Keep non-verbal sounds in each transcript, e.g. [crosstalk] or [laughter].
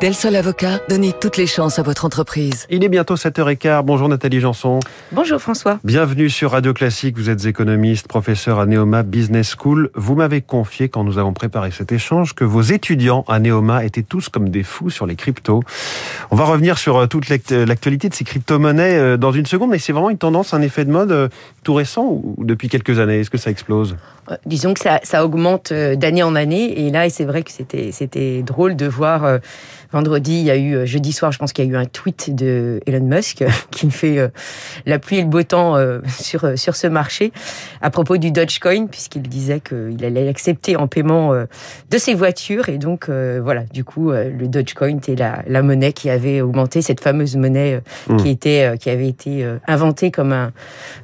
Del Sol Avocat, donnez toutes les chances à votre entreprise. Il est bientôt 7h15. Bonjour Nathalie Janson. Bonjour François. Bienvenue sur Radio Classique. Vous êtes économiste, professeur à Neoma Business School. Vous m'avez confié quand nous avons préparé cet échange que vos étudiants à Neoma étaient tous comme des fous sur les cryptos. On va revenir sur euh, toute l'actualité de ces crypto-monnaies euh, dans une seconde, mais c'est vraiment une tendance, un effet de mode euh, tout récent ou depuis quelques années? Est-ce que ça explose? Disons que ça, ça augmente d'année en année. Et là, c'est vrai que c'était drôle de voir Vendredi, il y a eu, euh, jeudi soir, je pense qu'il y a eu un tweet de Elon Musk [laughs] qui fait euh, la pluie et le beau temps euh, sur, sur ce marché à propos du Dogecoin, puisqu'il disait qu'il allait l'accepter en paiement de ses voitures. Et donc, voilà, du coup, le Dogecoin était la, la monnaie qui avait augmenté, cette fameuse monnaie hmm. qui, était, qui avait été inventée comme, un,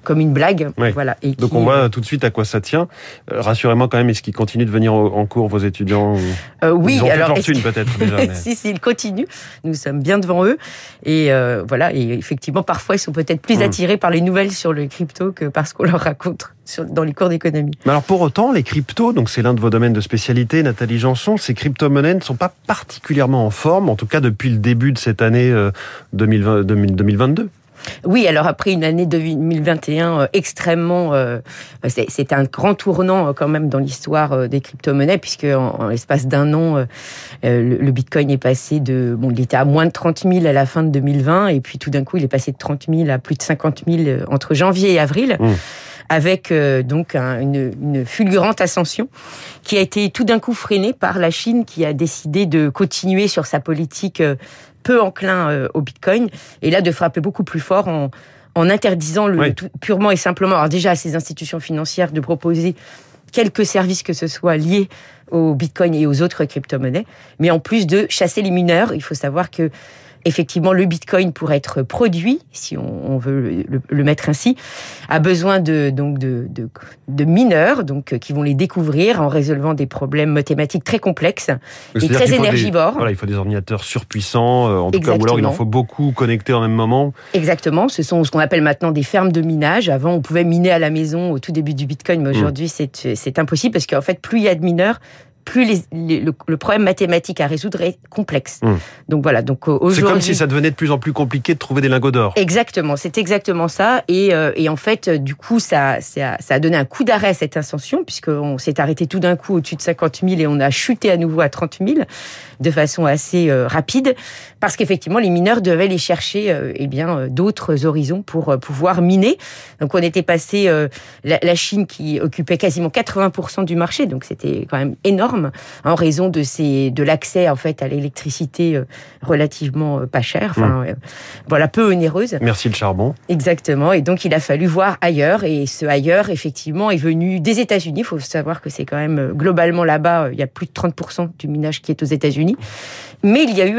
comme une blague. Voilà, et donc, on voit tout de suite à quoi ça tient. Rassurez-moi quand même, est-ce qu'il continue de venir en cours, vos étudiants Oui, Ils ont alors. fortune peut-être déjà. [laughs] si, si, [laughs] continue. Nous sommes bien devant eux. Et euh, voilà, et effectivement, parfois, ils sont peut-être plus mmh. attirés par les nouvelles sur le crypto que parce qu'on leur raconte dans les cours d'économie. Mais alors pour autant, les cryptos, donc c'est l'un de vos domaines de spécialité, Nathalie Janson, ces crypto-monnaies ne sont pas particulièrement en forme, en tout cas depuis le début de cette année 2022. Euh, oui, alors après une année 2021 euh, extrêmement, euh, c'est un grand tournant euh, quand même dans l'histoire des crypto-monnaies puisque en, l'espace d'un an, le, Bitcoin est passé de, bon, il était à moins de 30 000 à la fin de 2020 et puis tout d'un coup, il est passé de 30 000 à plus de 50 000 entre janvier et avril. Mmh. avec donc une, une, fulgurante ascension qui a été tout d'un coup freinée par la Chine qui a décidé de continuer sur sa politique peu enclin euh, au Bitcoin, et là de frapper beaucoup plus fort en, en interdisant le, purement et simplement, alors déjà à ces institutions financières de proposer quelques services que ce soit liés au Bitcoin et aux autres crypto-monnaies, mais en plus de chasser les mineurs. Il faut savoir que effectivement, le Bitcoin, pour être produit, si on, veut le, mettre ainsi, a besoin de, donc de, de, mineurs donc, qui vont les découvrir en résolvant des problèmes mathématiques très complexes et très énergivores. voilà, il faut des ordinateurs surpuissants, euh, en tout cas, ou alors il en faut beaucoup connectés en même moment. Exactement, ce sont ce qu'on appelle maintenant des fermes de minage. Avant, on pouvait miner à la maison au tout début du Bitcoin, mais mmh. aujourd'hui, c'est impossible parce qu'en fait, plus il y a de mineurs, plus le, problème mathématique à résoudre est complexe. Hmm. Donc voilà. Donc euh, c'est comme si ça devenait de plus en plus compliqué de trouver des lingots d'or. Exactement, c'est exactement ça. Et, euh, et, en fait, euh, du coup, ça, ça, a donné un coup d'arrêt à cette ascension puisqu'on s'est arrêté tout d'un coup au-dessus de 50 000 et on a chuté à nouveau à 30 000 de façon assez rapide parce qu'effectivement, les mineurs devaient aller chercher eh bien d'autres horizons pour pouvoir miner. Donc on était passé la, la Chine qui occupait quasiment 80% du marché, donc c'était quand même énorme en raison de ces de l'accès en fait à l'électricité euh, relativement euh, pas chère, enfin mmh. voilà peu onéreuse. Merci le charbon. Exactement. Et donc il a fallu voir ailleurs et ce ailleurs effectivement est venu des États-Unis. Il faut savoir que c'est quand même globalement là-bas il y a plus de 30% du minage qui est aux États-Unis. Mais il y a eu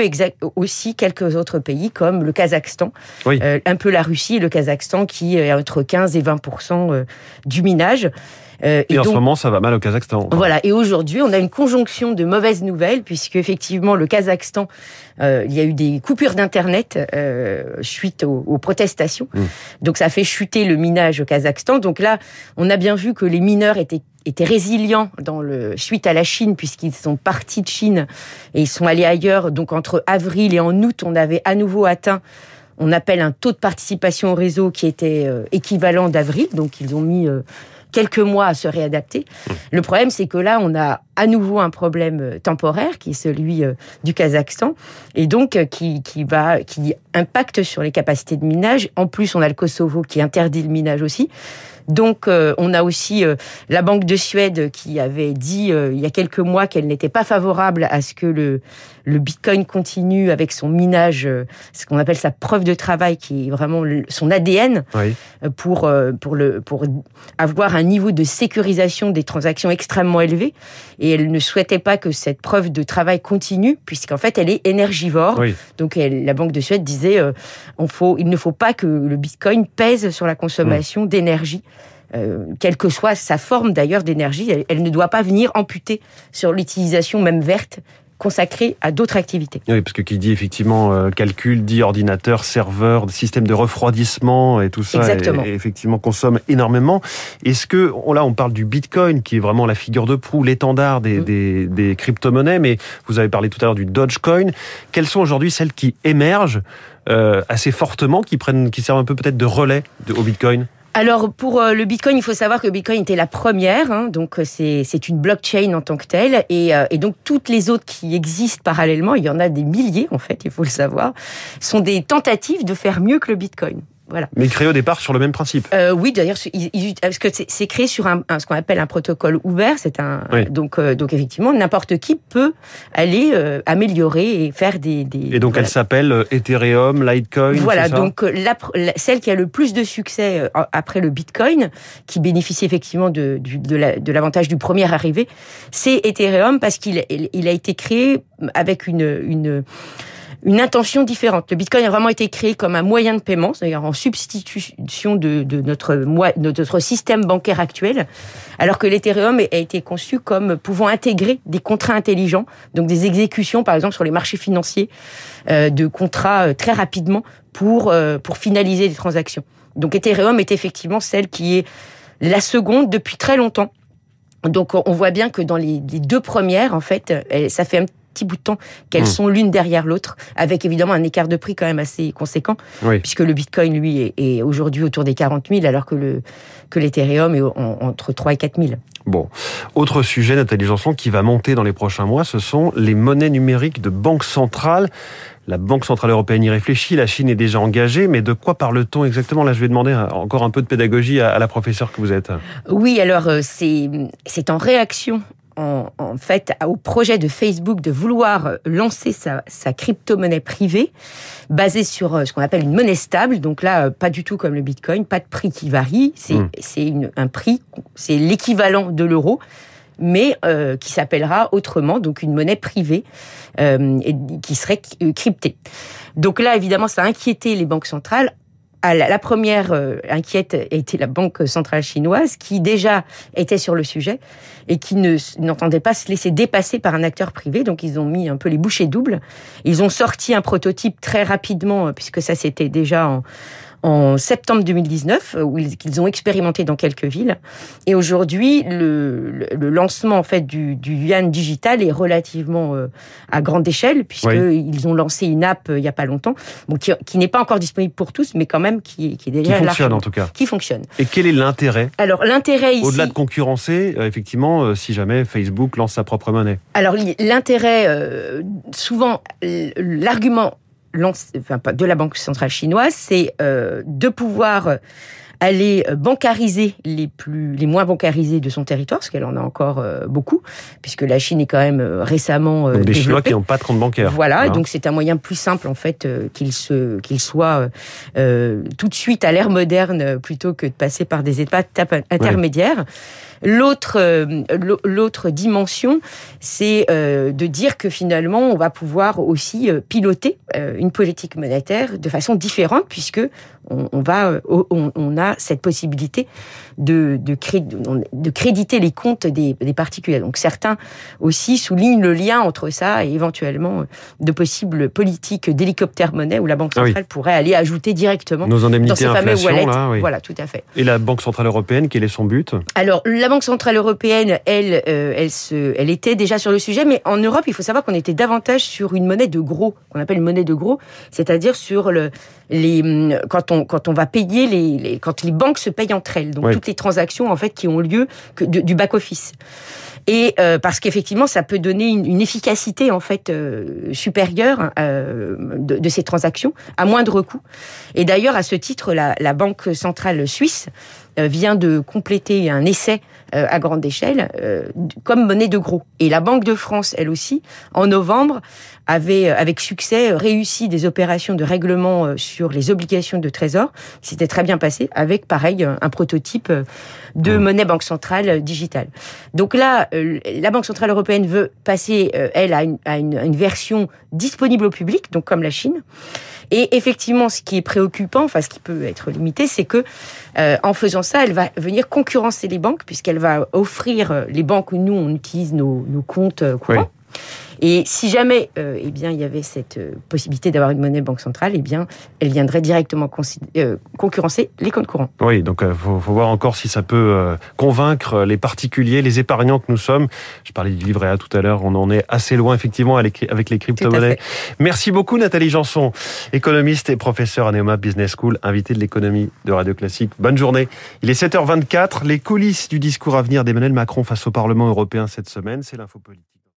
aussi quelques autres pays comme le Kazakhstan, un peu la Russie et le Kazakhstan qui est entre 15 et 20% du minage. Euh, et, en ce moment, ça va mal au Kazakhstan. Voilà. Et aujourd'hui, on a une conjonction de mauvaises nouvelles, puisque effectivement, le Kazakhstan, euh, il y a eu des coupures d'internet euh, suite aux, protestations. Mmh. Donc, ça fait chuter le minage au Kazakhstan. Donc là, on a bien vu que les mineurs étaient étaient résilients dans le suite à la Chine puisqu'ils sont partis de Chine et ils sont allés ailleurs. Donc entre avril et en août, on avait à nouveau atteint on appelle un taux de participation au réseau qui était équivalent d'avril. Donc ils ont mis quelques mois à se réadapter. Le problème, c'est que là, on a à nouveau un problème euh, temporaire qui est celui euh, du Kazakhstan et donc euh, qui, qui va qui impacte sur les capacités de minage. En plus, on a le Kosovo qui interdit le minage aussi. Donc, on a aussi la Banque de Suède qui avait dit il y a quelques mois qu'elle n'était pas favorable à ce que le, le Bitcoin continue avec son minage, ce qu'on appelle sa preuve de travail, qui est vraiment son ADN, pour, pour, le, pour avoir un niveau de sécurisation des transactions extrêmement élevé et elle ne souhaitait pas que cette preuve de travail continue, puisqu'en fait, elle est énergivore. Donc, la Banque de Suède disait, euh, on faut, il ne faut pas que le Bitcoin pèse sur la consommation d'énergie. Euh, quelle que soit sa forme d'ailleurs d'énergie, elle, ne doit pas venir amputer sur l'utilisation même verte consacrés à d'autres activités. Oui, parce que qui dit effectivement euh, calcul, dit ordinateur, serveur, système de refroidissement et tout ça, Exactement. Et, et effectivement consomme énormément. Est-ce que on, là on parle du Bitcoin qui est vraiment la figure de proue, l'étendard des, Mm. des, des crypto-monnaies, mais vous avez parlé tout à l'heure du Dogecoin. Quelles sont aujourd'hui celles qui émergent euh, assez fortement, qui prennent, qui servent un peu peut-être de relais de, au Bitcoin? Alors pour euh, le Bitcoin, il faut savoir que Bitcoin était la première, hein, donc euh, c'est c'est une blockchain en tant que telle, et, euh, et donc toutes les autres qui existent parallèlement, il y en a des milliers en fait, il faut le savoir, sont des tentatives de faire mieux que le Bitcoin. Voilà. Mais créé au départ sur le même principe. Euh, oui, d'ailleurs, parce que c'est créé sur un, un- ce qu'on appelle un protocole ouvert. C'est un Oui. donc euh, donc effectivement n'importe qui peut aller euh, améliorer et faire des, des Et donc voilà. elle s'appelle Ethereum, Litecoin. Voilà, ça donc la, celle qui a le plus de succès après le Bitcoin, qui bénéficie effectivement de, de la- de l'avantage du premier arrivé, c'est Ethereum parce qu'il il- il a été créé avec une, une, une intention différente. Le Bitcoin a vraiment été créé comme un moyen de paiement, c'est-à-dire en substitution de, notre, système bancaire actuel, alors que l'Ethereum a été conçu comme pouvant intégrer des contrats intelligents, donc des exécutions par exemple sur les marchés financiers euh, de contrats euh, très rapidement pour, euh, pour finaliser des transactions. Donc Ethereum est effectivement celle qui est la seconde depuis très longtemps. Donc on voit bien que dans les, deux premières, en fait, ça fait un petit bout de temps qu'elles Mm. sont l'une derrière l'autre, avec évidemment un écart de prix quand même assez conséquent, Oui. puisque le Bitcoin, lui, est, est aujourd'hui autour des 40 000, alors que le que l'Ethereum est en- entre 3 et 4 000. Bon, autre sujet, Nathalie Janson, qui va monter dans les prochains mois, ce sont les monnaies numériques de banque centrale. La Banque centrale européenne y réfléchit, la Chine est déjà engagée, mais de quoi parle-t-on exactement? Là, je vais demander encore un peu de pédagogie à, la professeure que vous êtes. Oui, alors euh, c'est c'est en réaction en, en fait au projet de Facebook de vouloir euh, lancer sa, sa crypto-monnaie privée basée sur euh, ce qu'on appelle une monnaie stable. Donc là, euh, pas du tout comme le Bitcoin, pas de prix qui varie. C'est Mm. une- un prix, c'est l'équivalent de l'euro mais euh, qui s'appellera autrement, donc une monnaie privée euh, et qui serait cryptée. Donc là, évidemment, ça a inquiété les banques centrales. La première euh, inquiète était la banque centrale chinoise, qui déjà était sur le sujet et qui ne n'entendait pas se laisser dépasser par un acteur privé. Donc ils ont mis un peu les bouchées doubles. Ils ont sorti un prototype très rapidement, euh, puisque ça c'était déjà en, en septembre 2019, euh, où ils, qu'ils ont expérimenté dans quelques villes. Et aujourd'hui, le, le, lancement en fait du, du yuan digital est relativement euh, à grande échelle, puisqu'ils ils ont lancé une app euh, il y a pas longtemps, bon, qui, qui n'est pas encore disponible pour tous, mais quand même qui, qui est Qui déjà fonctionne largement- en tout cas. qui fonctionne. Et quel est l'intérêt Alors l'intérêt ici, Au-delà de concurrencer, euh, effectivement, euh, si jamais Facebook lance sa propre monnaie. alors li- l'intérêt, euh, souvent l'argument de la banque centrale chinoise, c'est euh, de pouvoir aller euh, bancariser les plus, les moins bancarisés de son territoire, parce qu'elle en a encore euh, beaucoup, puisque la Chine est quand même euh, récemment Donc des Chinois qui n'ont pas de compte bancaire. Voilà, donc c'est un moyen plus simple en fait euh, qu'il se qu'il soit euh, tout de suite à l'ère moderne plutôt que de passer par des étapes intermédiaires. L'autre l'au- l'autre dimension, c'est de dire que finalement on va pouvoir aussi piloter une politique monétaire de façon différente puisque on, on va on, on a cette possibilité de de, cré- de créditer les comptes des, des particuliers. Donc certains aussi soulignent le lien entre ça et éventuellement euh, de possibles politiques d'hélicoptère monnaie où la banque Ah oui. centrale pourrait aller ajouter directement Nos dans indemnités ces fameux wallets. là, oui. Voilà, tout à fait. Et la Banque Centrale Européenne, quel est son but? Alors, la Banque Centrale Européenne, elle, euh, elle, se, elle était déjà sur le sujet, mais en Europe, il faut savoir qu'on était davantage sur une monnaie de gros, qu'on appelle une monnaie de gros, c'est-à-dire sur le, les, hum, quand on, quand on va payer les, les- quand les banques se payent entre elles, donc toutes les transactions en fait qui ont lieu que de- du back office. Et euh, parce qu'effectivement, ça peut donner une, une efficacité en fait euh, supérieure euh, de, de ces transactions à moindre coût. Et d'ailleurs, à ce titre, la, la Banque centrale suisse vient de compléter un essai euh, à grande échelle euh, comme monnaie de gros. Et la Banque de France, elle aussi, en novembre, avait euh, avec succès réussi des opérations de règlement euh, sur les obligations de trésor. C'était très bien passé avec, pareil, un prototype euh, de Mmh. monnaie banque centrale euh, digitale. Donc là, euh, la Banque centrale européenne veut passer, euh, elle, à une, à une, à une version disponible au public, donc comme la Chine. Et effectivement, ce qui est préoccupant, enfin ce qui peut être limité, c'est que euh, en faisant ça, elle va venir concurrencer les banques puisqu'elle va offrir euh, les banques où nous on utilise nos, comptes euh, courants. Et si jamais, euh, eh bien, il y avait cette euh, possibilité d'avoir une monnaie banque centrale, eh bien, elle viendrait directement euh, concurrencer les comptes courants. Oui, donc il faut, voir encore si ça peut convaincre les particuliers, les épargnants que nous sommes. Je parlais du livret A tout à l'heure, on en est assez loin effectivement avec les crypto-monnaies. Merci beaucoup Nathalie Janson, économiste et professeur à Neoma Business School, invité de l'économie de Radio Classique. Bonne journée. Il est 7h24, les coulisses du discours à venir d'Emmanuel Macron face au Parlement européen cette semaine, c'est l'info politique.